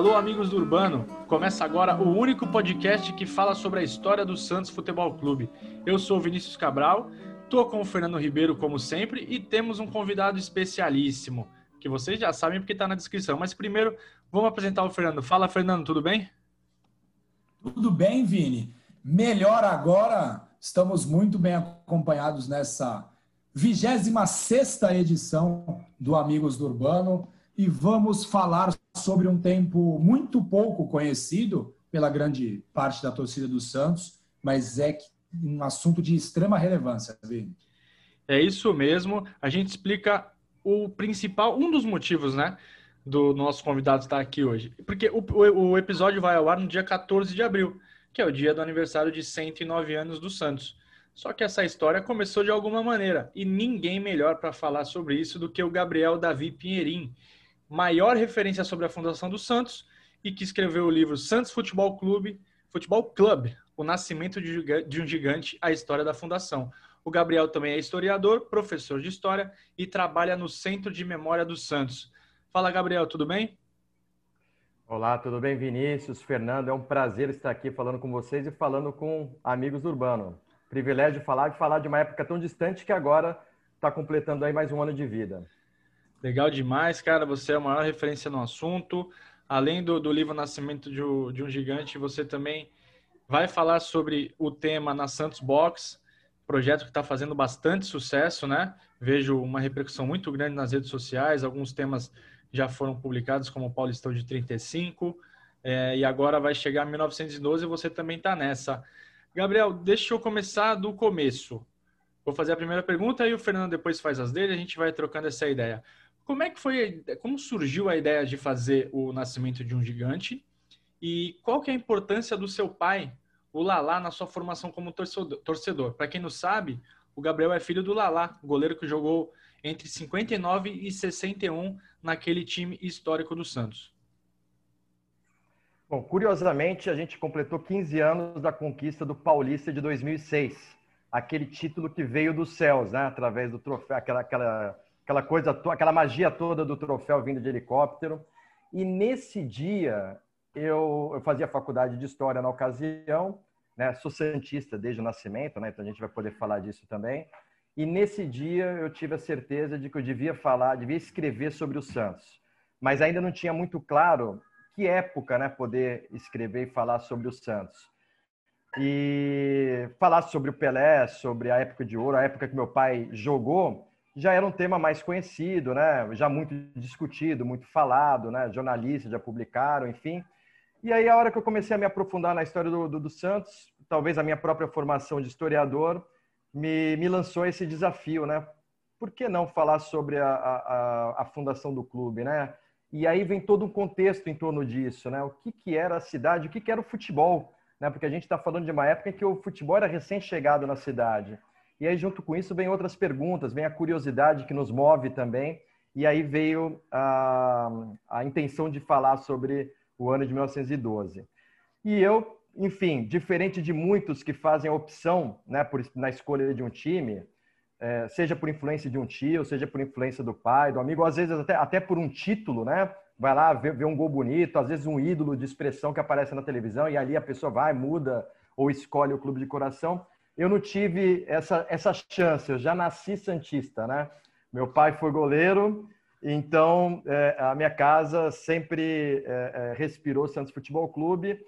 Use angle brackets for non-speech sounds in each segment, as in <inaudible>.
Alô, amigos do Urbano! Começa agora o único podcast que fala sobre a história do Santos Futebol Clube. Eu sou Vinícius Cabral, tô com o Fernando Ribeiro, como sempre, e temos um convidado especialíssimo, que vocês já sabem porque está na descrição. Mas primeiro, vamos apresentar o Fernando. Fala, Fernando, tudo bem? Tudo bem, Vini. Melhor agora, estamos muito bem acompanhados nessa 26 edição do Amigos do Urbano e vamos falar sobre um tempo muito pouco conhecido pela grande parte da torcida do Santos, mas é um assunto de extrema relevância, Vini. É isso mesmo. A gente explica o principal, um dos motivos, né, do nosso convidado estar aqui hoje. Porque o, o, o episódio vai ao ar no dia 14 de abril, que é o dia do aniversário de 109 anos do Santos. Só que essa história começou de alguma maneira, e ninguém melhor para falar sobre isso do que o Gabriel Davi Pinheirim, maior referência sobre a fundação do Santos e que escreveu o livro Santos Futebol Clube, Futebol Club, O Nascimento de um Gigante, a História da Fundação. O Gabriel também é historiador, professor de história e trabalha no Centro de Memória do Santos. Fala, Gabriel, tudo bem? Olá, tudo bem, Vinícius, Fernando? É um prazer estar aqui falando com vocês e falando com amigos do Urbano. Privilégio de falar e falar de uma época tão distante que agora está completando aí mais um ano de vida. Legal demais, cara. Você é a maior referência no assunto. Além do, do livro Nascimento de um, de um Gigante, você também vai falar sobre o tema na Santos Box, projeto que está fazendo bastante sucesso, né? Vejo uma repercussão muito grande nas redes sociais. Alguns temas já foram publicados, como o Paulistão de 35, é, e agora vai chegar 1912 e você também está nessa. Gabriel, deixa eu começar do começo. Vou fazer a primeira pergunta e o Fernando depois faz as dele, a gente vai trocando essa ideia. Como é que foi, como surgiu a ideia de fazer o Nascimento de um Gigante? E qual que é a importância do seu pai, o Lalá, na sua formação como torcedor? Para quem não sabe, o Gabriel é filho do Lalá, goleiro que jogou entre 59 e 61 naquele time histórico do Santos. Bom, curiosamente, a gente completou 15 anos da conquista do Paulista de 2006. Aquele título que veio dos céus, né? Através do troféu, aquela, aquela aquela coisa, aquela magia toda do troféu vindo de helicóptero. E nesse dia eu, eu fazia faculdade de história na ocasião, né? Sou santista desde o nascimento, né? Então a gente vai poder falar disso também. E nesse dia eu tive a certeza de que eu devia falar, devia escrever sobre o Santos, mas ainda não tinha muito claro que época, né? Poder escrever e falar sobre o Santos e falar sobre o Pelé, sobre a época de ouro, a época que meu pai jogou já era um tema mais conhecido, né? Já muito discutido, muito falado, né? Jornalistas já publicaram, enfim. E aí a hora que eu comecei a me aprofundar na história do, do, do Santos, talvez a minha própria formação de historiador me, me lançou esse desafio, né? Por que não falar sobre a, a, a fundação do clube, né? E aí vem todo um contexto em torno disso, né? O que, que era a cidade, o que, que era o futebol, né? Porque a gente está falando de uma época em que o futebol era recém-chegado na cidade. E aí, junto com isso, vem outras perguntas, vem a curiosidade que nos move também. E aí veio a, a intenção de falar sobre o ano de 1912. E eu, enfim, diferente de muitos que fazem a opção né, por, na escolha de um time, é, seja por influência de um tio, seja por influência do pai, do amigo, às vezes até, até por um título, né? Vai lá ver, ver um gol bonito, às vezes um ídolo de expressão que aparece na televisão e ali a pessoa vai, muda ou escolhe o clube de coração eu não tive essa, essa chance, eu já nasci Santista, né? Meu pai foi goleiro, então é, a minha casa sempre é, é, respirou Santos Futebol Clube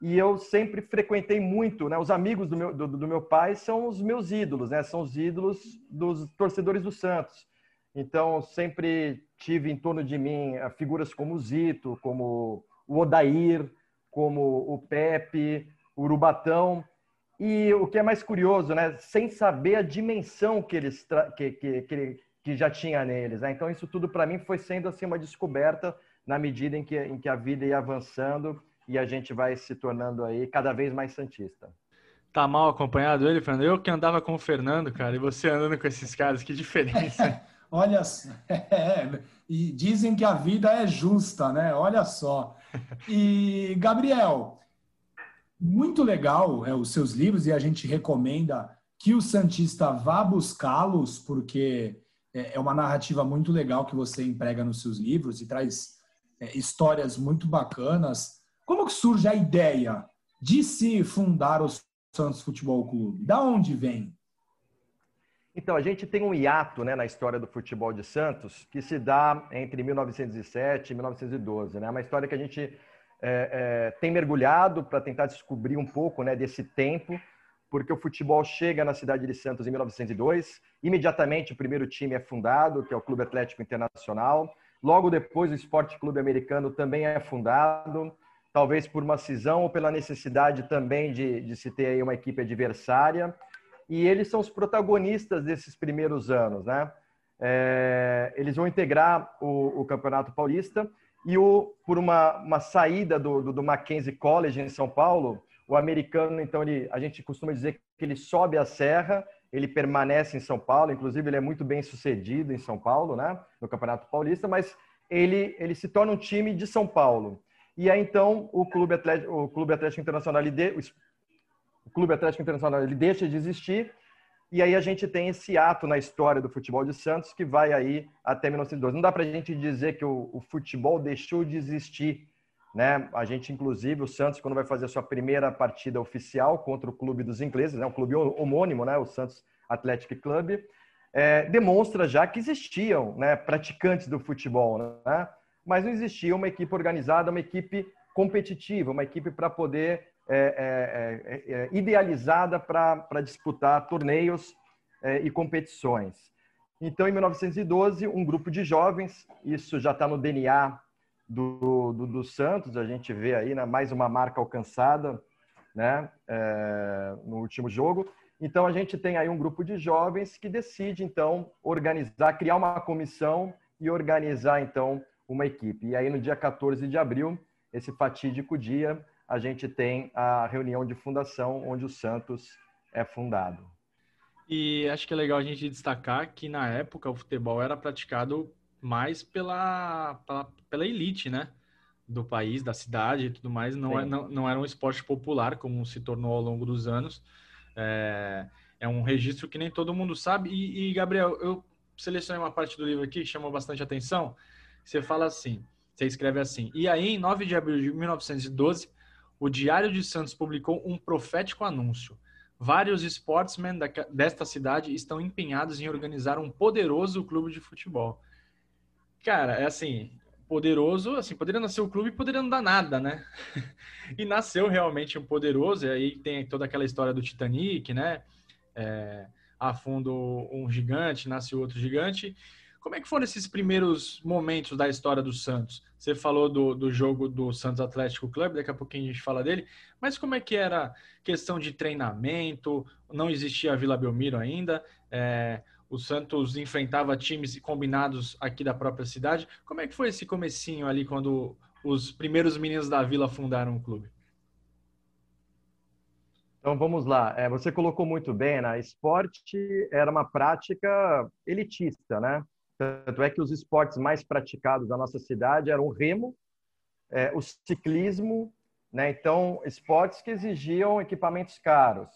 e eu sempre frequentei muito, né? Os amigos do meu, do, do, meu pai são os meus ídolos, né? São os ídolos dos torcedores do Santos. Então sempre tive em torno de mim é, figuras como o Zito, como o Odair, como o Pepe, o Urubatão. E o que é mais curioso, né? Sem saber a dimensão que eles que, que, que, que já tinha neles. Né? Então isso tudo para mim foi sendo assim uma descoberta na medida em que, em que a vida ia avançando e a gente vai se tornando aí cada vez mais santista. Tá mal acompanhado ele, Fernando? Eu que andava com o Fernando, cara, e você andando com esses caras, que diferença. <laughs> Olha, <laughs> é, e dizem que a vida é justa, né? Olha só. E Gabriel, muito legal é, os seus livros e a gente recomenda que o Santista vá buscá-los, porque é, é uma narrativa muito legal que você emprega nos seus livros e traz é, histórias muito bacanas. Como que surge a ideia de se fundar o Santos Futebol Clube? Da onde vem? Então, a gente tem um hiato né, na história do futebol de Santos que se dá entre 1907 e 1912. Né? É uma história que a gente é, é, tem mergulhado para tentar descobrir um pouco né, desse tempo, porque o futebol chega na cidade de Santos em 1902. Imediatamente, o primeiro time é fundado, que é o Clube Atlético Internacional. Logo depois, o Esporte Clube Americano também é fundado, talvez por uma cisão ou pela necessidade também de, de se ter uma equipe adversária e eles são os protagonistas desses primeiros anos, né? É, eles vão integrar o, o, Campeonato Paulista e o, por uma, uma saída do, do, do, Mackenzie College em São Paulo, o americano, então, ele, a gente costuma dizer que ele sobe a serra, ele permanece em São Paulo, inclusive ele é muito bem sucedido em São Paulo, né, no Campeonato Paulista, mas ele, ele se torna um time de São Paulo. E aí, então, o Clube Atlético, o Clube Atlético Internacional, ele de, o Clube Atlético Internacional ele deixa de existir e aí a gente tem esse ato na história do futebol de Santos que vai aí até 1912. Não dá para a gente dizer que o, o, futebol deixou de existir, né? A gente, inclusive, o Santos, quando vai fazer a sua primeira partida oficial contra o clube dos ingleses, né? um clube homônimo, né? o Santos Athletic Club, é, demonstra já que existiam né? praticantes do futebol, né? mas não existia uma equipe organizada, uma equipe competitiva, uma equipe para poder é é, é, é, idealizada para disputar torneios é, e competições. Então, em 1912, um grupo de jovens, isso já está no DNA do, do, do, Santos, a gente vê aí né, mais uma marca alcançada né, no último jogo. Então, a gente tem aí um grupo de jovens que decide, então, organizar, criar uma comissão e organizar, então, uma equipe. E aí, no dia 14 de abril, esse fatídico dia, a gente tem a reunião de fundação onde o Santos é fundado. E acho que é legal a gente destacar que na época o futebol era praticado mais pela, pela, pela elite, né? Do país, da cidade e tudo mais. Não, é, não, não era um esporte popular, como se tornou ao longo dos anos. É, é um registro que nem todo mundo sabe. E, e, Gabriel, eu selecionei uma parte do livro aqui que chamou bastante atenção. Você fala assim, você escreve assim. E aí, em 9 de abril de 1912, o Diário de Santos publicou um profético anúncio. Vários sportsmen desta cidade estão empenhados em organizar um poderoso clube de futebol. Cara, é assim, poderoso, assim, poderia nascer o clube e poderia não dar nada, né? <laughs> e nasceu realmente um poderoso, e aí tem toda aquela história do Titanic, né? É, afunda um gigante, nasce outro gigante, como é que foram esses primeiros momentos da história do Santos? Você falou do, do jogo do Santos Atlético Clube, daqui a pouquinho a gente fala dele, mas como é que era questão de treinamento? Não existia a Vila Belmiro ainda, é, o Santos enfrentava times combinados aqui da própria cidade. Como é que foi esse comecinho ali quando os primeiros meninos da Vila fundaram o clube? Então vamos lá. É, você colocou muito bem, né? Esporte era uma prática elitista, né? Tanto é que os esportes mais praticados da nossa cidade eram o remo, é, o ciclismo, né? então esportes que exigiam equipamentos caros.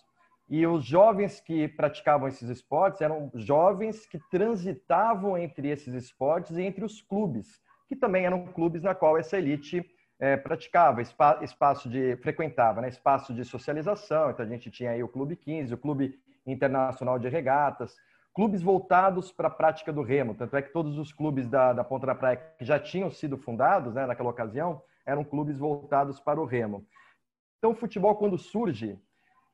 E os jovens que praticavam esses esportes eram jovens que transitavam entre esses esportes e entre os clubes, que também eram clubes na qual essa elite é, praticava, espaço de frequentava, né? espaço de socialização. Então a gente tinha aí o Clube 15, o Clube Internacional de Regatas, clubes voltados para a prática do remo. Tanto é que todos os clubes da, da Ponta da Praia que já tinham sido fundados né, naquela ocasião eram clubes voltados para o remo. Então, o futebol, quando surge,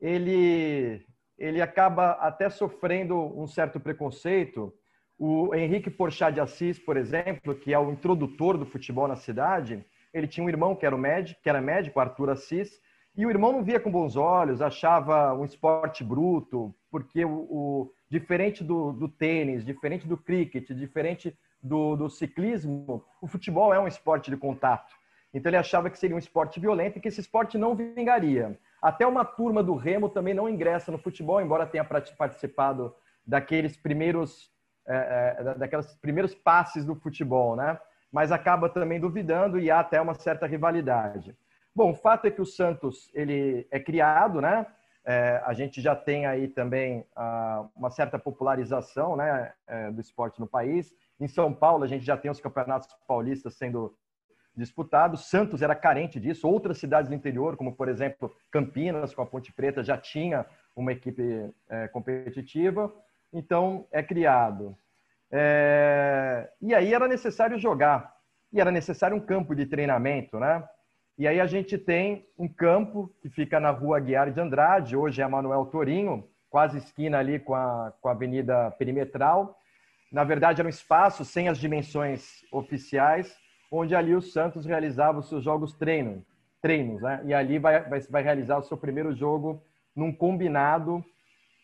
ele, ele acaba até sofrendo um certo preconceito. O Henrique Porchat de Assis, por exemplo, que é o introdutor do futebol na cidade, ele tinha um irmão que era, médico, que era médico, Arthur Assis, e o irmão não via com bons olhos, achava um esporte bruto, porque o diferente do, do, tênis, diferente do cricket, diferente do, do, ciclismo, o futebol é um esporte de contato. Então ele achava que seria um esporte violento e que esse esporte não vingaria. Até uma turma do Remo também não ingressa no futebol, embora tenha participado daqueles primeiros, é, é, daqueles primeiros passes do futebol, né? Mas acaba também duvidando e há até uma certa rivalidade. Bom, o fato é que o Santos ele é criado, né? É, a gente já tem aí também ah, uma certa popularização né, é, do esporte no país. Em São Paulo, a gente já tem os campeonatos paulistas sendo disputado. Santos era carente disso. Outras cidades do interior, como por exemplo Campinas, com a Ponte Preta, já tinha uma equipe é, competitiva. Então é criado. É... E aí era necessário jogar. E era necessário um campo de treinamento, né? E aí a gente tem um campo que fica na rua Guiar de Andrade, hoje é Manuel Torinho, quase esquina ali com a, com a Avenida Perimetral. Na verdade, era um espaço sem as dimensões oficiais, onde ali o Santos realizava os seus jogos treino, treinos, né? E ali vai, vai, vai realizar o seu primeiro jogo num combinado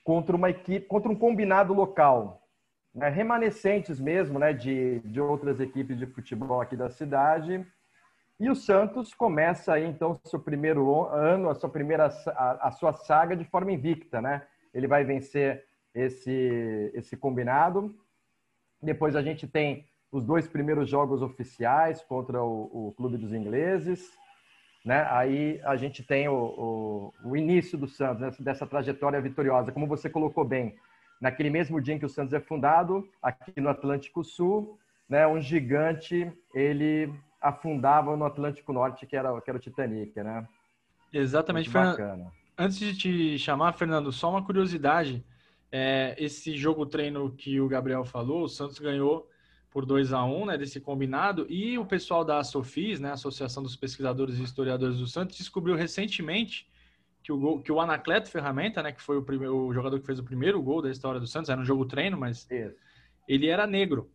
contra uma equipe, contra um combinado local, né? remanescentes mesmo, né? De, de outras equipes de futebol aqui da cidade. E o Santos começa aí então seu primeiro ano, a sua primeira a, a sua saga de forma invicta, né? Ele vai vencer esse esse combinado depois a gente tem os dois primeiros jogos oficiais contra o, o Clube dos Ingleses. Né? Aí a gente tem o, o, o início do Santos, né? dessa trajetória vitoriosa. Como você colocou bem, naquele mesmo dia em que o Santos é fundado, aqui no Atlântico Sul, né? um gigante, ele afundava no Atlântico Norte, que era, que era o Titanic. Né? Exatamente. Fernando, antes de te chamar, Fernando, só uma curiosidade. É, esse jogo treino que o Gabriel falou, o Santos ganhou por 2 a 1 né, desse combinado, e o pessoal da Sofis, né, Associação dos Pesquisadores e Historiadores do Santos, descobriu recentemente que o, gol, que o Anacleto Ferramenta, né, que foi o, primeiro, o jogador que fez o primeiro gol da história do Santos, era um jogo treino, mas Isso. ele era negro.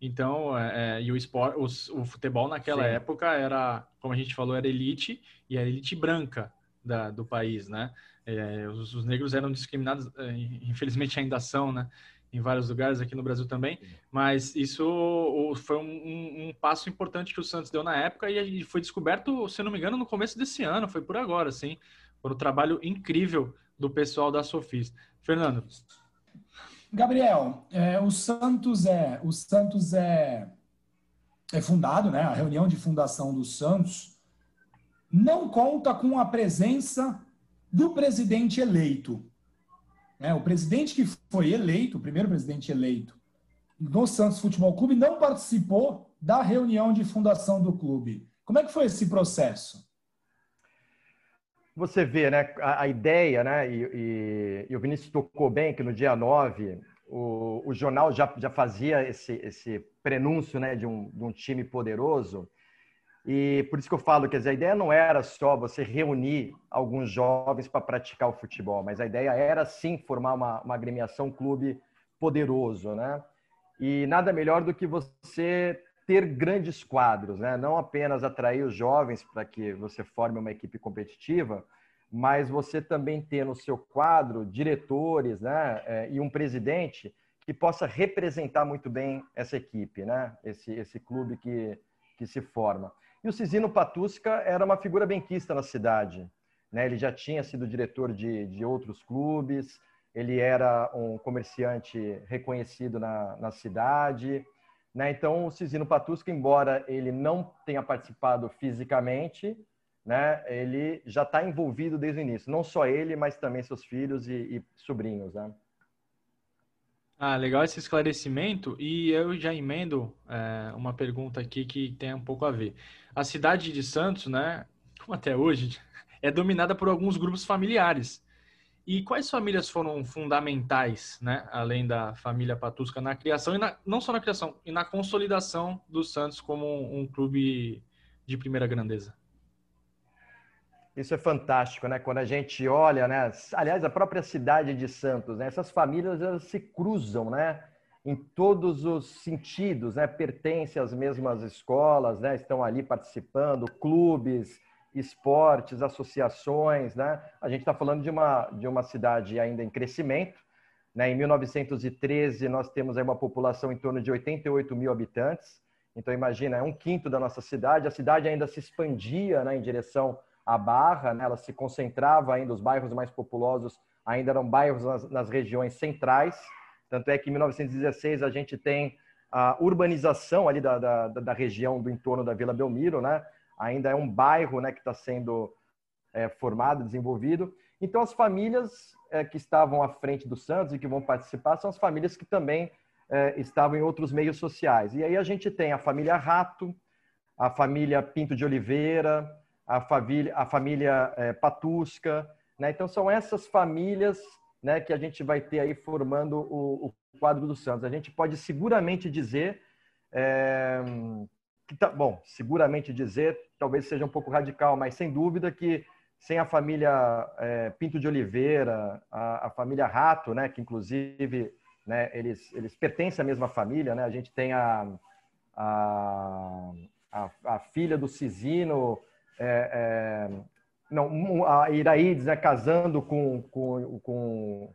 Então, é, é, e o, esport, o, o futebol naquela Sim. época era, como a gente falou, era elite, e a elite branca da, do país, né? É, os, os, negros eram discriminados, é, infelizmente ainda são, né? Em vários lugares aqui no Brasil também, mas isso foi um, um, um, passo importante que o Santos deu na época e foi descoberto, se não me engano, no começo desse ano, foi por agora, assim, por um trabalho incrível do pessoal da Sofis. Fernando. Gabriel, é, o Santos é o Santos é, é fundado, né? A reunião de fundação do Santos não conta com a presença do presidente eleito. É, o presidente que foi eleito, o primeiro presidente eleito do Santos Futebol Clube, não participou da reunião de fundação do clube. Como é que foi esse processo? Você vê, né, a, a ideia, né, e, e, e, o Vinícius tocou bem que no dia 9 o, o jornal já, já fazia esse, esse prenúncio, né, de um, de um time poderoso, e por isso que eu falo que a ideia não era só você reunir alguns jovens para praticar o futebol, mas a ideia era sim formar uma, uma agremiação, um clube poderoso, né? E nada melhor do que você ter grandes quadros, né? Não apenas atrair os jovens para que você forme uma equipe competitiva, mas você também ter no seu quadro diretores, né? É, e um presidente que possa representar muito bem essa equipe, né? Esse, esse clube que, que se forma. E o Cisino Patusca era uma figura benquista na cidade. Né? Ele já tinha sido diretor de, de outros clubes, ele era um comerciante reconhecido na, na cidade. Né? Então, o Cisino Patusca, embora ele não tenha participado fisicamente, né? ele já está envolvido desde o início. Não só ele, mas também seus filhos e, e sobrinhos. Né? Ah, legal esse esclarecimento. E eu já emendo é, uma pergunta aqui que tem um pouco a ver. A cidade de Santos, né, como até hoje, <laughs> é dominada por alguns grupos familiares. E quais famílias foram fundamentais, né, além da família Patusca, na criação, e na, não só na criação, e na consolidação do Santos como um, um clube de primeira grandeza? Isso é fantástico, né? Quando a gente olha, né? Aliás, a própria cidade de Santos, né? Essas famílias elas se cruzam, né? Em todos os sentidos, né? Pertencem às mesmas escolas, né? Estão ali participando, clubes, esportes, associações, né? A gente está falando de uma de uma cidade ainda em crescimento, né? Em 1913 nós temos aí uma população em torno de 88 mil habitantes. Então imagina, é um quinto da nossa cidade. A cidade ainda se expandia, né? Em direção a Barra, né, ela se concentrava ainda, os bairros mais populosos ainda eram bairros nas, nas regiões centrais, tanto é que em 1916 a gente tem a urbanização ali da, da, da região do entorno da Vila Belmiro, né? Ainda é um bairro né, que está sendo é, formado, desenvolvido. Então, as famílias é, que estavam à frente do Santos e que vão participar são as famílias que também é, estavam em outros meios sociais. E aí a gente tem a família Rato, a família Pinto de Oliveira, a família, a família é, Patusca. Né? Então, são essas famílias né, que a gente vai ter aí formando o, o quadro do Santos. A gente pode seguramente dizer é, que tá, bom, seguramente dizer, talvez seja um pouco radical, mas sem dúvida que sem a família é, Pinto de Oliveira, a, a, família Rato, né, que inclusive né, eles, eles pertencem à mesma família, né? A gente tem a, a, a, a filha do Cisino, é, é, não, a Iraídes né, casando com, com, com,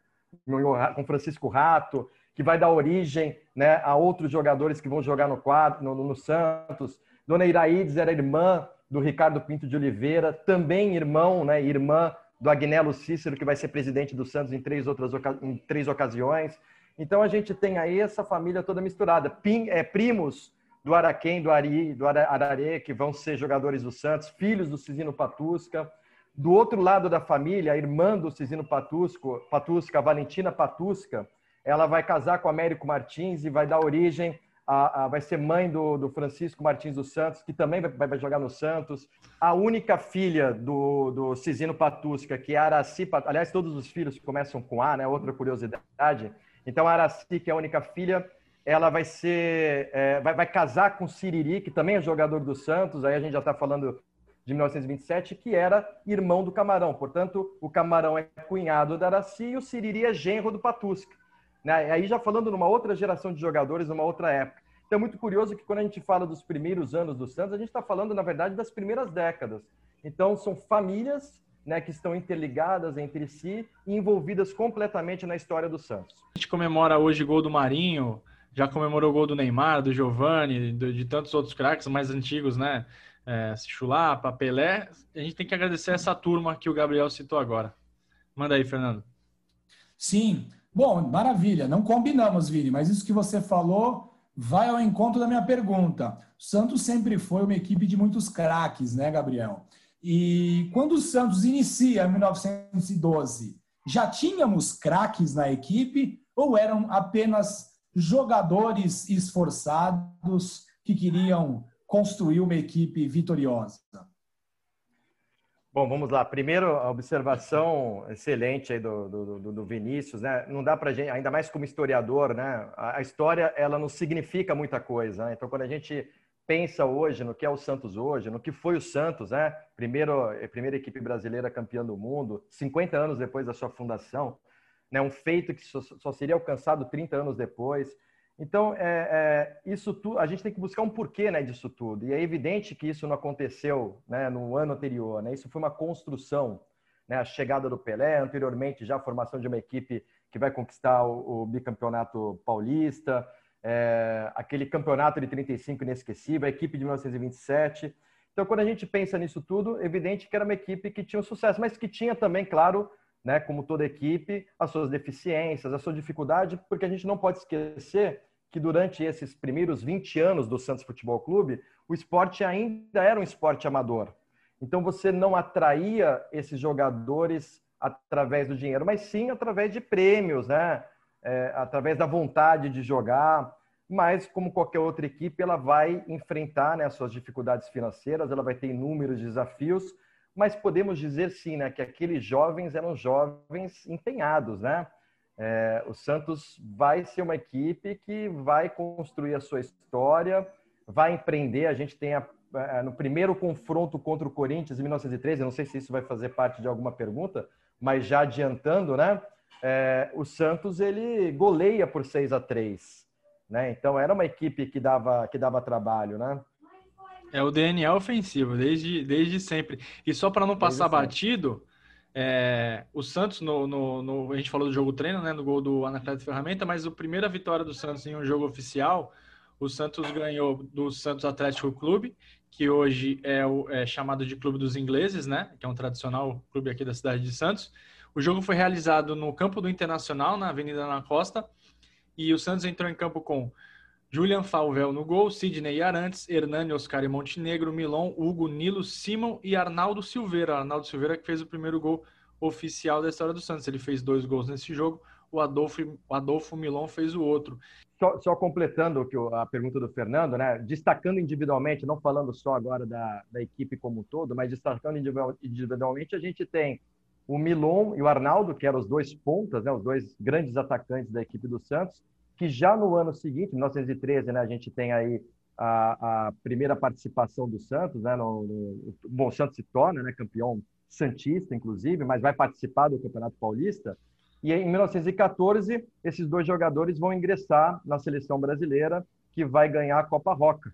com Francisco Rato, que vai dar origem né, a outros jogadores que vão jogar no quadro, no, no Santos. Dona Iraídes era irmã do Ricardo Pinto de Oliveira, também irmão, né, irmã do Agnello Cícero, que vai ser presidente do Santos em três outras em três ocasiões. Então a gente tem aí essa família toda misturada. Pim, é, primos do Araquém, do Ari, do Ararê, que vão ser jogadores do Santos, filhos do Cisino Patusca. Do outro lado da família, a irmã do Cisino Patusco, Patusca, Valentina Patusca, ela vai casar com Américo Martins e vai dar origem a, a, vai ser mãe do, do, Francisco Martins dos Santos, que também vai, vai, jogar no Santos. A única filha do, do Cisino Patusca, que é Araci, aliás, todos os filhos começam com A, né? Outra curiosidade. Então, a Araci, que é a única filha, ela vai ser, é, vai, vai casar com Siriri, que também é jogador do Santos. Aí a gente já está falando de 1927, que era irmão do Camarão. Portanto, o Camarão é cunhado da Araci e o Siriri é genro do Patusca. Né? Aí já falando numa outra geração de jogadores, numa outra época. Então é muito curioso que quando a gente fala dos primeiros anos do Santos, a gente está falando, na verdade, das primeiras décadas. Então são famílias né, que estão interligadas entre si e envolvidas completamente na história do Santos. A gente comemora hoje o gol do Marinho, já comemorou o gol do Neymar, do Giovani, de tantos outros craques mais antigos, né? É, Chulapa, Pelé. A gente tem que agradecer essa turma que o Gabriel citou agora. Manda aí, Fernando. Sim, Bom, maravilha. Não combinamos, Vini, mas isso que você falou vai ao encontro da minha pergunta. O Santos sempre foi uma equipe de muitos craques, né, Gabriel? E quando o Santos inicia em 1912, já tínhamos craques na equipe ou eram apenas jogadores esforçados que queriam construir uma equipe vitoriosa? Bom, vamos lá. Primeiro, a observação excelente aí do, do, do Vinícius, né? Não dá para gente, ainda mais como historiador, né? A, história ela não significa muita coisa. Né? Então, quando a gente pensa hoje no que é o Santos hoje, no que foi o Santos, né? Primeiro, primeira equipe brasileira campeã do mundo, 50 anos depois da sua fundação, né? Um feito que só, só seria alcançado 30 anos depois. Então, é, é, isso tu, a gente tem que buscar um porquê né, disso tudo. E é evidente que isso não aconteceu né, no ano anterior. Né? Isso foi uma construção. Né? A chegada do Pelé, anteriormente já a formação de uma equipe que vai conquistar o, o bicampeonato paulista, é, aquele campeonato de 35 inesquecível, a equipe de 1927. Então, quando a gente pensa nisso tudo, é evidente que era uma equipe que tinha um sucesso, mas que tinha também, claro, né, como toda equipe, as suas deficiências, a sua dificuldade, porque a gente não pode esquecer que durante esses primeiros 20 anos do Santos Futebol Clube, o esporte ainda era um esporte amador. Então você não atraía esses jogadores através do dinheiro, mas sim através de prêmios, né? É, através da vontade de jogar. Mas, como qualquer outra equipe, ela vai enfrentar né, as suas dificuldades financeiras, ela vai ter inúmeros desafios, mas podemos dizer sim, né, que aqueles jovens eram jovens empenhados, né? É, o Santos vai ser uma equipe que vai construir a sua história, vai empreender. A gente tem a, a, no primeiro confronto contra o Corinthians em 1913, não sei se isso vai fazer parte de alguma pergunta, mas já adiantando, né? É, o Santos ele goleia por 6 a 3 né? Então era uma equipe que dava que dava trabalho, né? É o DNA ofensivo, desde, desde sempre. E só para não passar batido, é, o Santos, no, no, no, a gente falou do jogo treino, né, no gol do Anacleto Ferramenta, mas a primeira vitória do Santos em um jogo oficial, o Santos ganhou do Santos Atlético Clube, que hoje é, o, é chamado de Clube dos Ingleses, né, que é um tradicional clube aqui da cidade de Santos. O jogo foi realizado no campo do Internacional, na Avenida na Costa, e o Santos entrou em campo com Julian Falvel no gol, Sidney Arantes, Hernani, Oscar e Montenegro, Milon, Hugo, Nilo, Simon e Arnaldo Silveira. Arnaldo Silveira que fez o primeiro gol oficial da história do Santos. Ele fez dois gols nesse jogo, o Adolfo, o Adolfo Milon fez o outro. Só, só completando a pergunta do Fernando, né? destacando individualmente, não falando só agora da, da equipe como um todo, mas destacando individualmente, a gente tem o Milon e o Arnaldo, que eram os dois pontas, né? os dois grandes atacantes da equipe do Santos, que já no ano seguinte, 1913, né, a gente tem aí a, a primeira participação do Santos, né, no, no, bom, o Santos se torna né, campeão santista, inclusive, mas vai participar do Campeonato Paulista. E em 1914, esses dois jogadores vão ingressar na seleção brasileira, que vai ganhar a Copa Roca.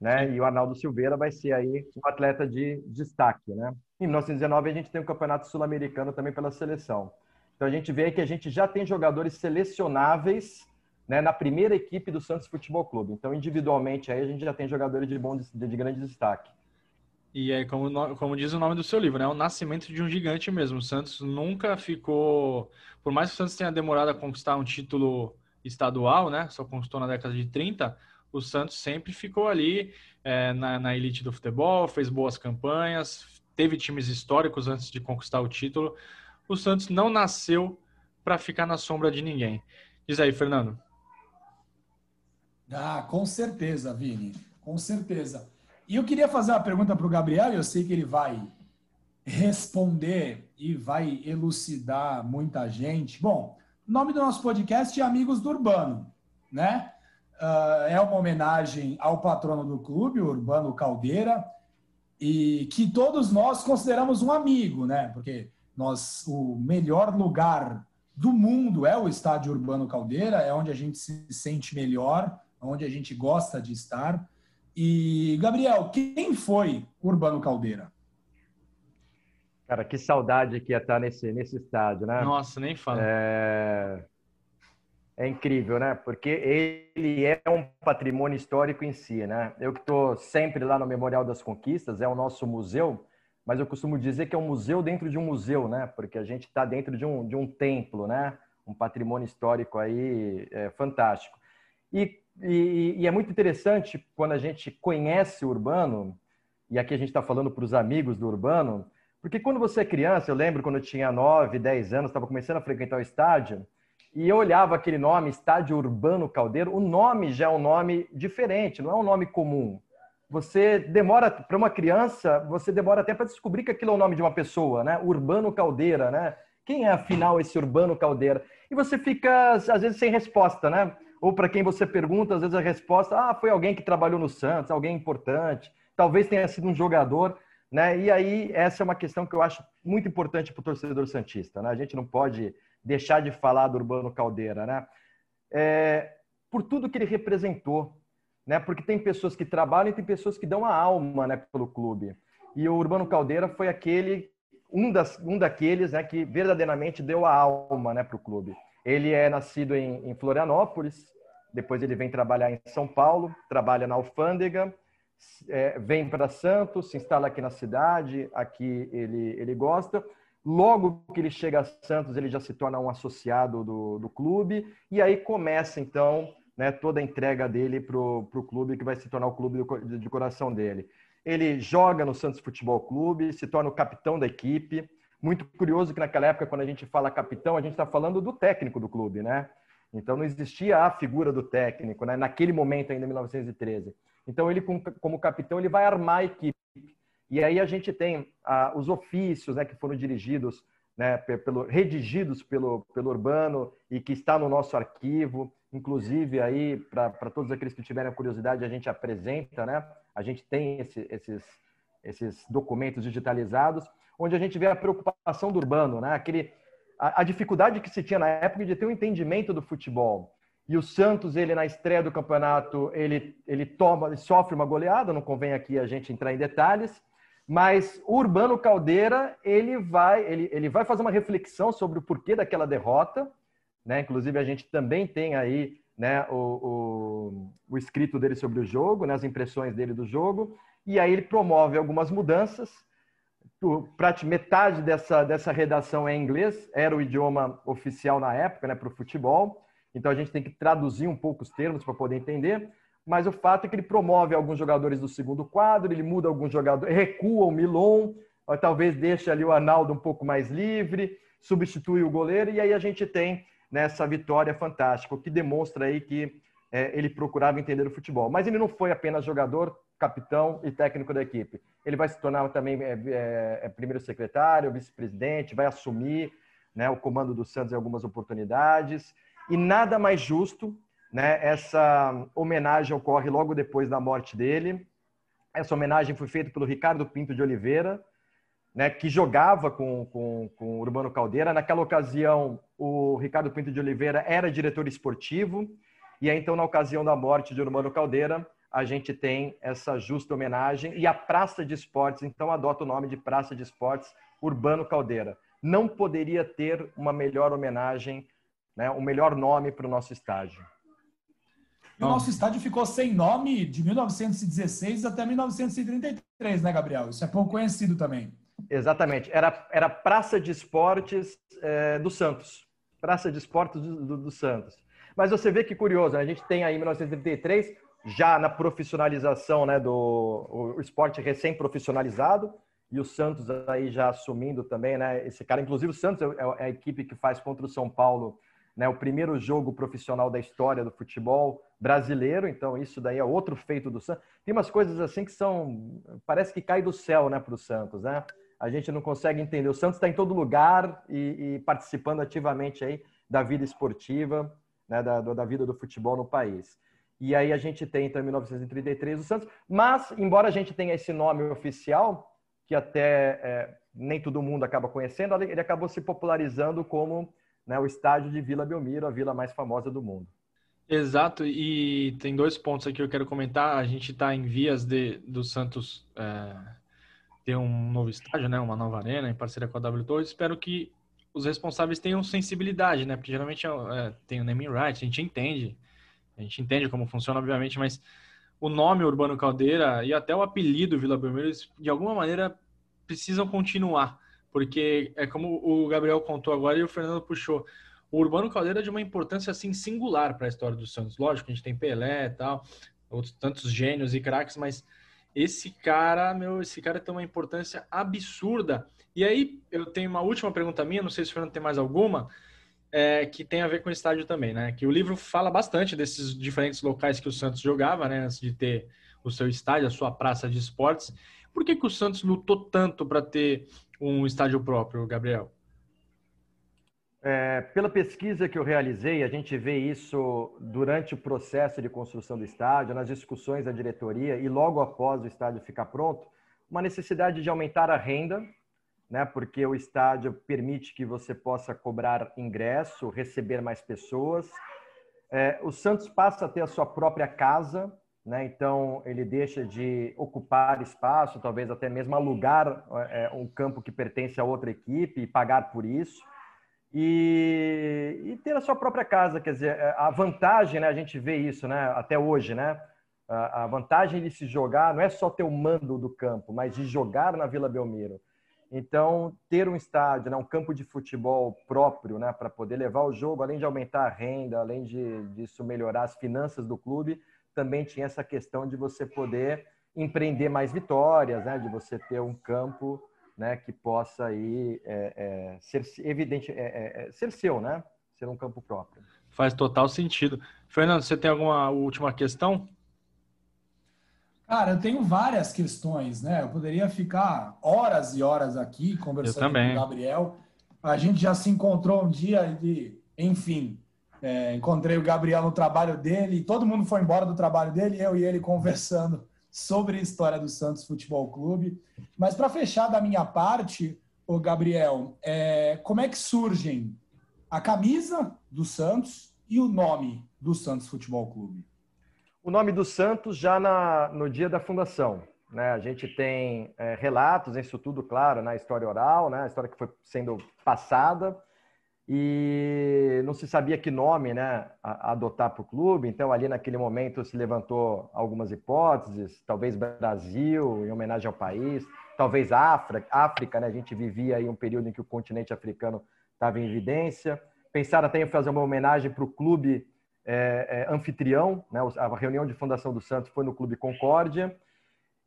Né? E o Arnaldo Silveira vai ser aí um atleta de destaque. Né? Em 1919, a gente tem o Campeonato Sul-Americano também pela seleção. Então, a gente vê que a gente já tem jogadores selecionáveis né, na primeira equipe do Santos Futebol Clube. Então, individualmente, aí a gente já tem jogadores de, bom, de, de grande destaque. E é como, como diz o nome do seu livro, né? O nascimento de um gigante mesmo. O Santos nunca ficou. Por mais que o Santos tenha demorado a conquistar um título estadual, né? Só conquistou na década de 30, o Santos sempre ficou ali é, na, na elite do futebol, fez boas campanhas, teve times históricos antes de conquistar o título. O Santos não nasceu para ficar na sombra de ninguém. Diz aí, Fernando. Ah, com certeza, Vini. Com certeza. E eu queria fazer uma pergunta para o Gabriel, eu sei que ele vai responder e vai elucidar muita gente. Bom, o nome do nosso podcast é Amigos do Urbano, né? Uh, é uma homenagem ao patrono do clube, o Urbano Caldeira, e que todos nós consideramos um amigo, né? Porque nós, o melhor lugar do mundo é o estádio Urbano Caldeira, é onde a gente se sente melhor, onde a gente gosta de estar. E, Gabriel, quem foi Urbano Caldeira? Cara, que saudade que ia estar nesse, nesse estádio, né? Nossa, nem fala. É... é incrível, né? Porque ele é um patrimônio histórico em si, né? Eu que estou sempre lá no Memorial das Conquistas, é o nosso museu, mas eu costumo dizer que é um museu dentro de um museu, né? Porque a gente está dentro de um, de um templo, né? Um patrimônio histórico aí é, fantástico. E e, e, é muito interessante quando a gente conhece o urbano, e aqui a gente está falando para os amigos do urbano, porque quando você é criança, eu lembro quando eu tinha 9, 10 anos, estava começando a frequentar o estádio, e eu olhava aquele nome, Estádio Urbano Caldeiro, o nome já é um nome diferente, não é um nome comum. Você demora, para uma criança, você demora até para descobrir que aquilo é o nome de uma pessoa, né? Urbano Caldeira, né? Quem é afinal esse Urbano Caldeira? E você fica, às vezes, sem resposta, né? Ou para quem você pergunta, às vezes a resposta, ah, foi alguém que trabalhou no Santos, alguém importante, talvez tenha sido um jogador, né? E aí essa é uma questão que eu acho muito importante para o torcedor santista, né? A gente não pode deixar de falar do Urbano Caldeira, né? É, por tudo que ele representou, né? Porque tem pessoas que trabalham e tem pessoas que dão a alma, né, pelo clube. E o Urbano Caldeira foi aquele um, das, um daqueles, né, que verdadeiramente deu a alma, né, para o clube. Ele é nascido em, em Florianópolis, depois ele vem trabalhar em São Paulo, trabalha na alfândega, é, vem para Santos, se instala aqui na cidade, aqui ele, ele gosta. Logo que ele chega a Santos, ele já se torna um associado do, do clube, e aí começa então né, toda a entrega dele para o clube, que vai se tornar o clube de coração dele. Ele joga no Santos Futebol Clube, se torna o capitão da equipe, muito curioso que naquela época, quando a gente fala capitão, a gente está falando do técnico do clube, né? Então não existia a figura do técnico, né? Naquele momento ainda, em 1913. Então ele, como capitão, ele vai armar a equipe. E aí a gente tem ah, os ofícios, né, que foram dirigidos, né, pelo, redigidos pelo, pelo Urbano e que está no nosso arquivo. Inclusive aí para todos aqueles que tiverem curiosidade, a gente apresenta, né? A gente tem esse, esses esses documentos digitalizados onde a gente vê a preocupação do urbano, né? Aquele, a, a, dificuldade que se tinha na época de ter um entendimento do futebol. E o Santos, ele na estreia do campeonato, ele, ele toma, ele sofre uma goleada, não convém aqui a gente entrar em detalhes, mas o Urbano Caldeira, ele vai, ele, ele vai fazer uma reflexão sobre o porquê daquela derrota, né? Inclusive a gente também tem aí né, o, o, o escrito dele sobre o jogo, né, as impressões dele do jogo, e aí ele promove algumas mudanças, metade dessa, dessa redação é em inglês, era o idioma oficial na época, né, para o futebol. Então a gente tem que traduzir um pouco os termos para poder entender. Mas o fato é que ele promove alguns jogadores do segundo quadro, ele muda alguns jogadores, recua o Milon, talvez deixe ali o Arnaldo um pouco mais livre, substitui o goleiro, e aí a gente tem nessa vitória fantástica, o que demonstra aí que é, ele procurava entender o futebol. Mas ele não foi apenas jogador, capitão e técnico da equipe. Ele vai se tornar também é, é, é primeiro secretário, vice-presidente, vai assumir né, o comando do Santos em algumas oportunidades. E nada mais justo, né, essa homenagem ocorre logo depois da morte dele. Essa homenagem foi feita pelo Ricardo Pinto de Oliveira, né, que jogava com, com, com o Urbano Caldeira. Naquela ocasião, o Ricardo Pinto de Oliveira era diretor esportivo. E aí, então, na ocasião da morte de Urbano Caldeira, a gente tem essa justa homenagem. E a Praça de Esportes, então, adota o nome de Praça de Esportes Urbano Caldeira. Não poderia ter uma melhor homenagem, né, um melhor nome para o nosso estádio. E o nosso estádio ficou sem nome de 1916 até 1933, né, Gabriel? Isso é pouco conhecido também. Exatamente. Era, era Praça de Esportes é, do Santos. Praça de Esportes do, do, do, Santos. Mas você vê que curioso, né? a gente tem aí em 1933, já na profissionalização né, do o, esporte recém-profissionalizado, e o Santos aí já assumindo também, né? Esse cara, inclusive o Santos é, é a equipe que faz contra o São Paulo, né? O primeiro jogo profissional da história do futebol brasileiro. Então isso daí é outro feito do Santos. Tem umas coisas assim que são, parece que cai do céu, né? Para o Santos, né? A gente não consegue entender. O Santos está em todo lugar e, e, participando ativamente aí da vida esportiva, né? Da, da vida do futebol no país. E aí a gente tem, então, em 1933 o Santos. Mas, embora a gente tenha esse nome oficial, que até é, nem todo mundo acaba conhecendo, ele acabou se popularizando como né, o estádio de Vila Belmiro, a vila mais famosa do mundo. Exato, e tem dois pontos aqui que eu quero comentar. A gente está em vias de do Santos é, ter um novo estádio, né, uma nova arena em parceria com a W Torres. Espero que os responsáveis tenham sensibilidade, né, porque geralmente é, tem o naming rights, a gente entende, a gente entende como funciona, obviamente, mas o nome Urbano Caldeira e até o apelido Vila Belmiro, de alguma maneira, precisam continuar. Porque é como o Gabriel contou agora e o Fernando puxou. O Urbano Caldeira é de uma importância assim singular para a história do Santos. Lógico, a gente tem Pelé e tal, outros tantos gênios e craques, mas esse cara, meu, esse cara tem uma importância absurda. E aí eu tenho uma última pergunta minha, não sei se o Fernando tem mais alguma, é, que tem a ver com o estádio também, né? Que o livro fala bastante desses diferentes locais que o Santos jogava, né? Antes de ter o seu estádio, a sua praça de esportes. Por que, que o Santos lutou tanto para ter um estádio próprio, Gabriel? É, pela pesquisa que eu realizei, a gente vê isso durante o processo de construção do estádio, nas discussões da diretoria e logo após o estádio ficar pronto, uma necessidade de aumentar a renda né? Porque o estádio permite que você possa cobrar ingresso, receber mais pessoas. É, o Santos passa a ter a sua própria casa, né? Então ele deixa de ocupar espaço, talvez até mesmo alugar é, um campo que pertence a outra equipe e pagar por isso. E, e, ter a sua própria casa, quer dizer, é, a vantagem, né? A gente vê isso, né? Até hoje, né? A vantagem de se jogar não é só ter o mando do campo, mas de jogar na Vila Belmiro. Então, ter um estádio, né, um campo de futebol próprio, né, para poder levar o jogo, além de aumentar a renda, além de disso melhorar as finanças do clube, também tinha essa questão de você poder empreender mais vitórias, né, de você ter um campo, né, que possa aí é, é, ser evidente, é, é, é, ser seu, né, ser um campo próprio. Faz total sentido. Fernando, você tem alguma última questão? Cara, eu tenho várias questões, né? Eu poderia ficar horas e horas aqui conversando com o Gabriel. A gente já se encontrou um dia e, enfim, é, encontrei o Gabriel no trabalho dele, todo mundo foi embora do trabalho dele, eu e ele <laughs> conversando sobre a história do Santos Futebol Clube. Mas para fechar da minha parte, o Gabriel, é, como é que surgem a camisa do Santos e o nome do Santos Futebol Clube? o nome do Santos já na, no dia da fundação. Né? A gente tem é, relatos, isso tudo, claro, na história oral, né? a história que foi sendo passada, e não se sabia que nome né, adotar para o clube, então ali naquele momento se levantou algumas hipóteses, talvez Brasil, em homenagem ao país, talvez África, África né? a gente vivia aí um período em que o continente africano estava em evidência, pensaram até em fazer uma homenagem para o clube é, é, anfitrião, né? a reunião de fundação do Santos foi no Clube Concórdia,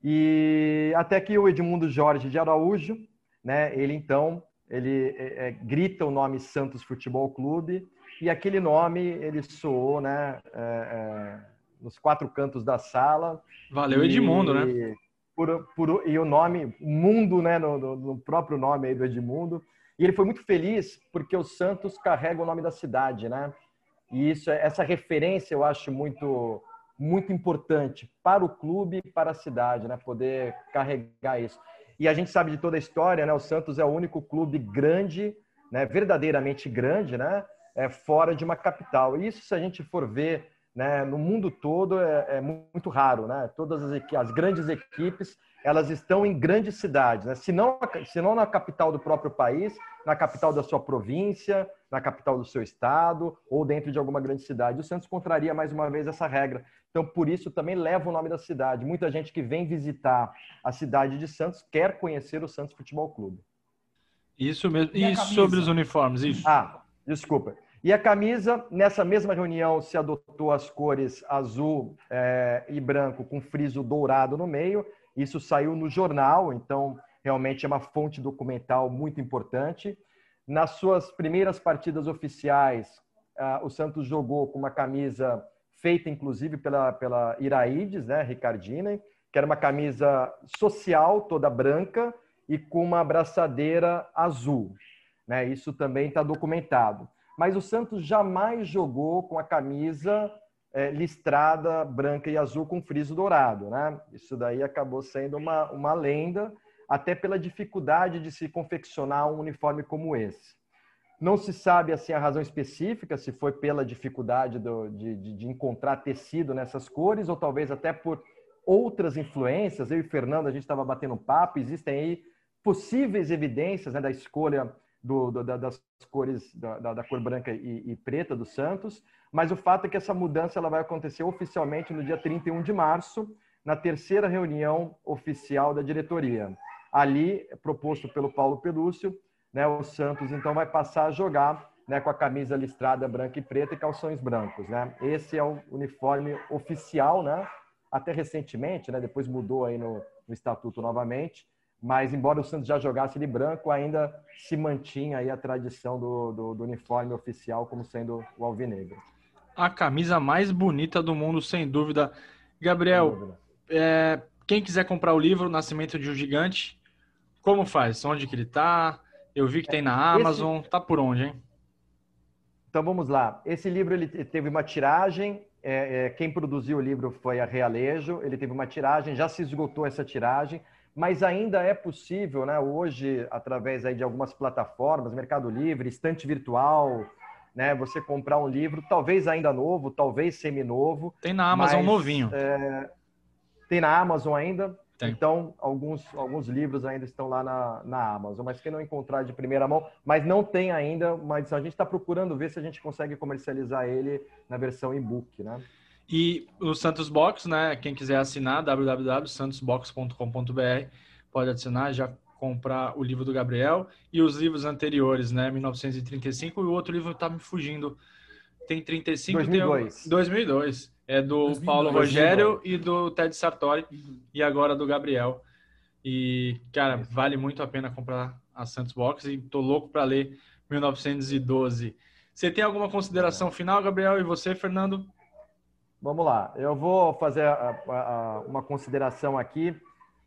e até que o Edmundo Jorge de Araújo, né, ele então, ele é, é, grita o nome Santos Futebol Clube, e aquele nome ele soou, né, é, é, nos quatro cantos da sala. Valeu Edmundo, e, né? Por, por, e o nome Mundo, né, no, no, próprio nome aí do Edmundo. E ele foi muito feliz porque o Santos carrega o nome da cidade, né? E isso, essa referência eu acho muito muito importante para o clube e para a cidade, né? Poder carregar isso. E a gente sabe de toda a história, né? O Santos é o único clube grande, né? Verdadeiramente grande, né? É fora de uma capital. E isso, se a gente for ver, né? No mundo todo é, é muito raro, né? Todas as, as grandes equipes elas estão em grandes cidades, né? se, não, se não na capital do próprio país, na capital da sua província, na capital do seu estado ou dentro de alguma grande cidade. O Santos contraria mais uma vez essa regra. Então, por isso também leva o nome da cidade. Muita gente que vem visitar a cidade de Santos quer conhecer o Santos Futebol Clube. Isso mesmo. E, e sobre os uniformes, isso. Ah, desculpa. E a camisa, nessa mesma reunião, se adotou as cores azul é, e branco com friso dourado no meio isso saiu no jornal, então realmente é uma fonte documental muito importante. Nas suas primeiras partidas oficiais, uh, o Santos jogou com uma camisa feita inclusive pela, pela Iraides, né, Ricardina, que era uma camisa social, toda branca, e com uma abraçadeira azul. Né? Isso também está documentado. Mas o Santos jamais jogou com a camisa é, listrada branca e azul com friso dourado, né? Isso daí acabou sendo uma, uma lenda, até pela dificuldade de se confeccionar um uniforme como esse. Não se sabe assim a razão específica, se foi pela dificuldade do, de, de, de, encontrar tecido nessas cores, ou talvez até por outras influências. Eu e Fernando, a gente estava batendo papo, existem aí possíveis evidências né, da escolha do, do, das cores, da, da, cor branca e, e preta do Santos, mas o fato é que essa mudança ela vai acontecer oficialmente no dia 31 de março, na terceira reunião oficial da diretoria. Ali, proposto pelo Paulo Pelúcio, né, o Santos então vai passar a jogar né, com a camisa listrada branca e preta e calções brancos. Né? Esse é o uniforme oficial, né? até recentemente, né, depois mudou aí no, no estatuto novamente, mas embora o Santos já jogasse de branco, ainda se mantinha aí a tradição do, do, do uniforme oficial como sendo o alvinegro a camisa mais bonita do mundo, sem dúvida. Gabriel, é, quem quiser comprar o livro Nascimento de um Gigante, como faz? Onde que ele tá? Eu vi que tem na Amazon. Esse... Tá por onde, hein? Então vamos lá. Esse livro ele teve uma tiragem. É, é, quem produziu o livro foi a Realejo. Ele teve uma tiragem, já se esgotou essa tiragem, mas ainda é possível, né? Hoje, através aí de algumas plataformas, Mercado Livre, estante virtual, né? Você comprar um livro, talvez ainda novo, talvez semi-novo. Tem na Amazon mas, novinho. É, tem na Amazon ainda. Tem. Então, alguns, alguns livros ainda estão lá na, na Amazon, mas quem não encontrar de primeira mão, mas não tem ainda uma edição. A gente está procurando ver se a gente consegue comercializar ele na versão e-book, né? E o Santos Box, né? Quem quiser assinar, www.santosbox.com.br, pode assinar, já comprar o livro do Gabriel e os livros anteriores, né? 1935 e o outro livro tá me fugindo. Tem 35 2002. Tem 2002. É do 2002. Paulo Rogério e do Ted Sartori uhum. e agora do Gabriel. E, cara, vale muito a pena comprar a Santos Box e tô louco para ler 1912. Você tem alguma consideração final, Gabriel? E você, Fernando? Vamos lá. Eu vou fazer a, a, a, uma consideração aqui,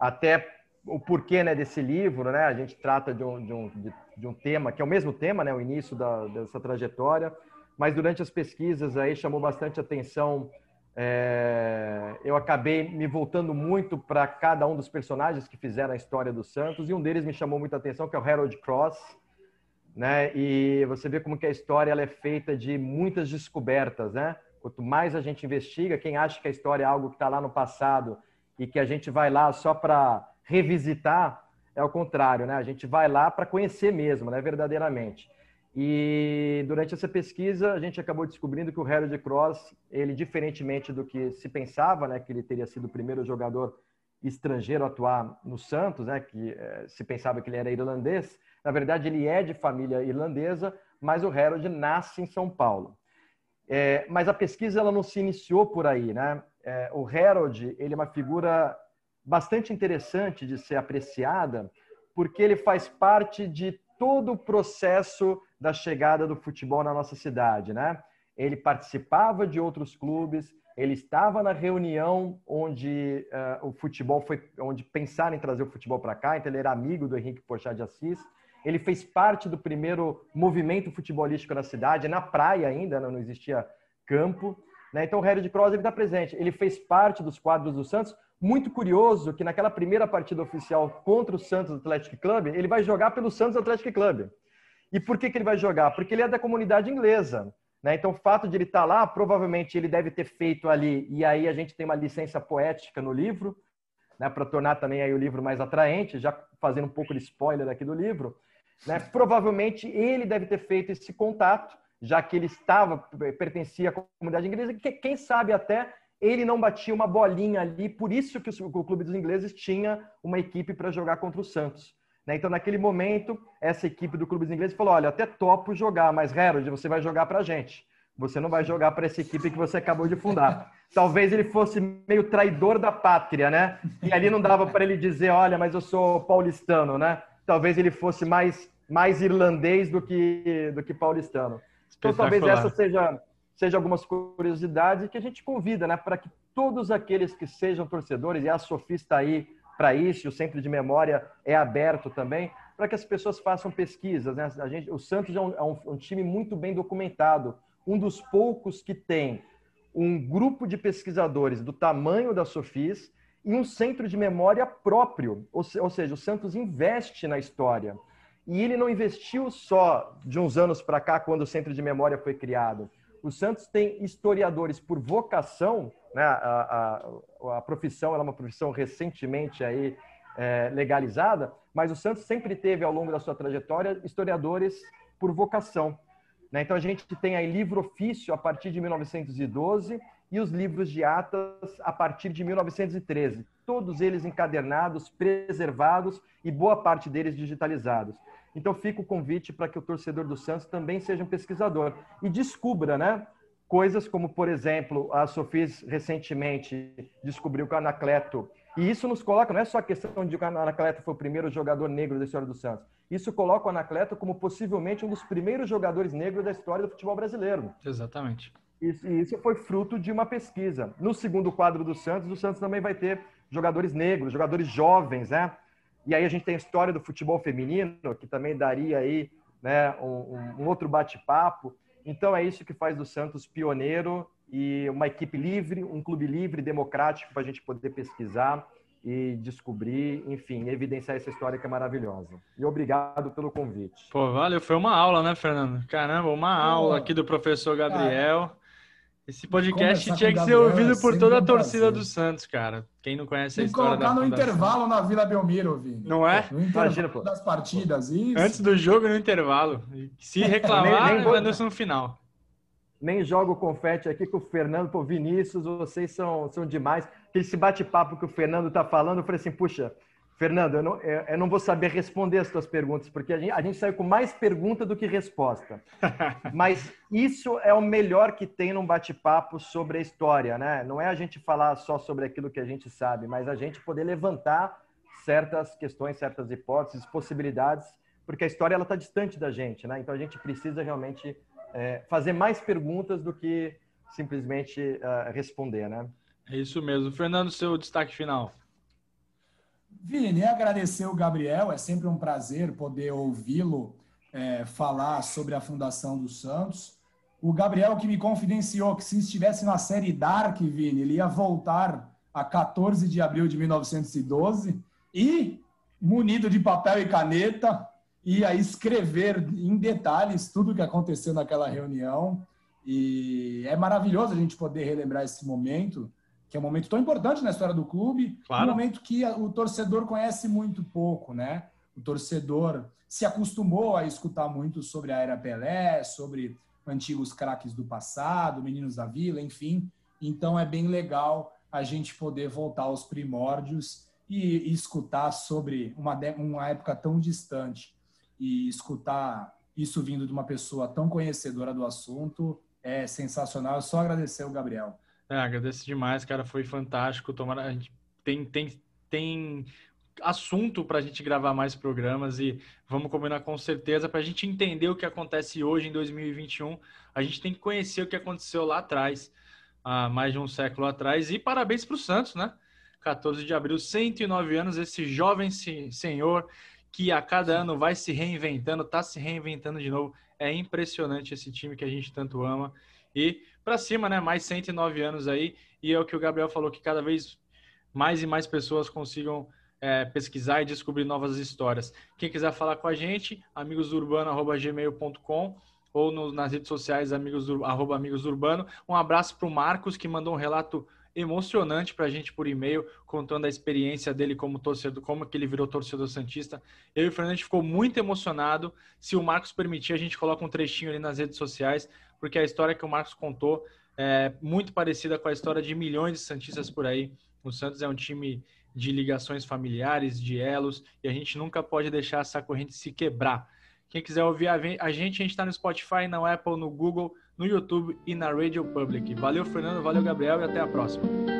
até o porquê né, desse livro, né? A gente trata de um, de um, de, de um tema que é o mesmo tema, né? O início da, dessa trajetória, mas durante as pesquisas aí chamou bastante atenção. É, eu acabei me voltando muito para cada um dos personagens que fizeram a história do Santos e um deles me chamou muita atenção que é o Harold Cross, né? E você vê como que a história ela é feita de muitas descobertas, né? Quanto mais a gente investiga, quem acha que a história é algo que está lá no passado e que a gente vai lá só para revisitar, é o contrário, né? A gente vai lá para conhecer mesmo, né? Verdadeiramente. E durante essa pesquisa, a gente acabou descobrindo que o Harold Cross, ele diferentemente do que se pensava, né, que ele teria sido o primeiro jogador estrangeiro a atuar no Santos, né, que eh, se pensava que ele era irlandês, na verdade ele é de família irlandesa, mas o Harold nasce em São Paulo. É, mas a pesquisa ela não se iniciou por aí, né? É, o Harold ele é uma figura bastante interessante de ser apreciada, porque ele faz parte de todo o processo da chegada do futebol na nossa cidade, né? Ele participava de outros clubes, ele estava na reunião onde uh, o futebol foi, onde pensaram em trazer o futebol para cá, então ele era amigo do Henrique Porchat de Assis. Ele fez parte do primeiro movimento futebolístico na cidade, na praia ainda, não existia campo. Né? Então o Harry de Cross está presente. Ele fez parte dos quadros do Santos. Muito curioso que naquela primeira partida oficial contra o Santos Athletic Club, ele vai jogar pelo Santos Athletic Club. E por que, que ele vai jogar? Porque ele é da comunidade inglesa. Né? Então, o fato de ele estar tá lá, provavelmente ele deve ter feito ali, e aí a gente tem uma licença poética no livro, né, para tornar também aí o livro mais atraente, já fazendo um pouco de spoiler aqui do livro. Né? Provavelmente ele deve ter feito esse contato, já que ele estava, pertencia à comunidade inglesa, que quem sabe até ele não batia uma bolinha ali, por isso que o clube dos ingleses tinha uma equipe para jogar contra o Santos. Né? Então, naquele momento, essa equipe do Clube dos Ingleses falou: olha, até topo jogar, mas Harold, você vai jogar para a gente. Você não vai jogar para essa equipe que você acabou de fundar. <laughs> Talvez ele fosse meio traidor da pátria, né? E ali não dava para ele dizer: olha, mas eu sou paulistano, né? Talvez ele fosse mais, mais irlandês do que, do que paulistano. Então, talvez essa seja, seja algumas curiosidades que a gente convida, né? Para que todos aqueles que sejam torcedores, e a Sofia está aí para isso, o Centro de Memória é aberto também, para que as pessoas façam pesquisas. Né? A gente, o Santos é, um, é um, time muito bem documentado, um dos poucos que tem um grupo de pesquisadores do tamanho da Sofis e um centro de memória próprio, ou, ou seja, o Santos investe na história. E ele não investiu só de uns anos para cá, quando o centro de memória foi criado. O Santos tem historiadores por vocação né? A, a, a profissão é uma profissão recentemente aí é, legalizada, mas o Santos sempre teve ao longo da sua trajetória historiadores por vocação. Né? Então a gente tem aí livro ofício a partir de 1912 e os livros de atas a partir de 1913, todos eles encadernados, preservados e boa parte deles digitalizados. Então fica o convite para que o torcedor do Santos também seja um pesquisador e descubra, né? coisas como, por exemplo, a Sofis recentemente descobriu que o Anacleto, e isso nos coloca, não é só a questão de que o Anacleto foi o primeiro jogador negro da história do Santos, isso coloca o Anacleto como possivelmente um dos primeiros jogadores negros da história do futebol brasileiro. Exatamente. E isso foi fruto de uma pesquisa. No segundo quadro do Santos, o Santos também vai ter jogadores negros, jogadores jovens, né? E aí a gente tem a história do futebol feminino, que também daria aí né, um, um outro bate-papo. Então é isso que faz do Santos pioneiro e uma equipe livre, um clube livre, democrático para a gente poder pesquisar e descobrir, enfim, evidenciar essa história que é maravilhosa. E obrigado pelo convite. Pô, valeu, foi uma aula, né, Fernando? Caramba, uma aula aqui do professor Gabriel. Esse podcast tinha que ser ouvido por toda a torcida do Santos, cara. Quem não conhece a história colocar no intervalo na Vila Belmiro, Vini. Não é? No Imagina, das partidas, isso. Antes do jogo no intervalo. Se <laughs> reclamar, nem, nem Anderson no final. Nem jogo confete aqui com o Fernando, pô, Vinícius, vocês são, são demais. Esse bate-papo que o Fernando tá falando, eu falei assim, puxa, Fernando, eu não, eu não vou saber responder as tuas perguntas, porque a gente, a gente saiu com mais pergunta do que resposta. <laughs> Mas isso é o melhor que tem num bate-papo sobre a história, né? Não é a gente falar só sobre aquilo que a gente sabe, mas a gente poder levantar certas questões, certas hipóteses, possibilidades, porque a história ela está distante da gente, né? Então a gente precisa realmente é, fazer mais perguntas do que simplesmente uh, responder, né? É isso mesmo. Fernando, seu destaque final. Vini, agradecer o Gabriel, é sempre um prazer poder ouvi-lo é, falar sobre a Fundação dos Santos. O Gabriel que me confidenciou que se estivesse na série Dark, Vini, ele ia voltar a 14 de abril de 1912 e, munido de papel e caneta, ia escrever em detalhes tudo o que aconteceu naquela reunião. E é maravilhoso a gente poder relembrar esse momento que é um momento tão importante na história do clube, claro. um momento que o torcedor conhece muito pouco, né? O torcedor se acostumou a escutar muito sobre a era Pelé, sobre antigos craques do passado, meninos da vila, enfim. Então é bem legal a gente poder voltar aos primórdios e, e escutar sobre uma, uma época tão distante e escutar isso vindo de uma pessoa tão conhecedora do assunto é sensacional. É só agradecer o Gabriel. É, agradeço demais, cara. Foi fantástico. Tomara, a gente tem, tem, tem assunto para a gente gravar mais programas e vamos combinar com certeza para a gente entender o que acontece hoje em 2021. A gente tem que conhecer o que aconteceu lá atrás, há mais de um século atrás. E parabéns para o Santos, né? 14 de abril, 109 anos, esse jovem senhor que a cada ano vai se reinventando, está se reinventando de novo. É impressionante esse time que a gente tanto ama. E para cima, né? Mais 109 anos aí. E é o que o Gabriel falou, que cada vez mais e mais pessoas consigam é, pesquisar e descobrir novas histórias. Quem quiser falar com a gente, amigosurbano.gmail.com ou no, nas redes sociais, amigos, arroba Amigos Urbano. Um abraço para o Marcos, que mandou um relato emocionante para a gente por e-mail, contando a experiência dele como torcedor, como que ele virou torcedor Santista. Eu e o Fernando ficou muito emocionado. Se o Marcos permitir, a gente coloca um trechinho ali nas redes sociais, porque a história que o Marcos contou é muito parecida com a história de milhões de Santistas por aí. O Santos é um time de ligações familiares, de elos, e a gente nunca pode deixar essa corrente se quebrar. Quem quiser ouvir a gente, a gente está no Spotify, na Apple, no Google, no YouTube e na Radio Public. Valeu, Fernando, valeu, Gabriel, e até a próxima.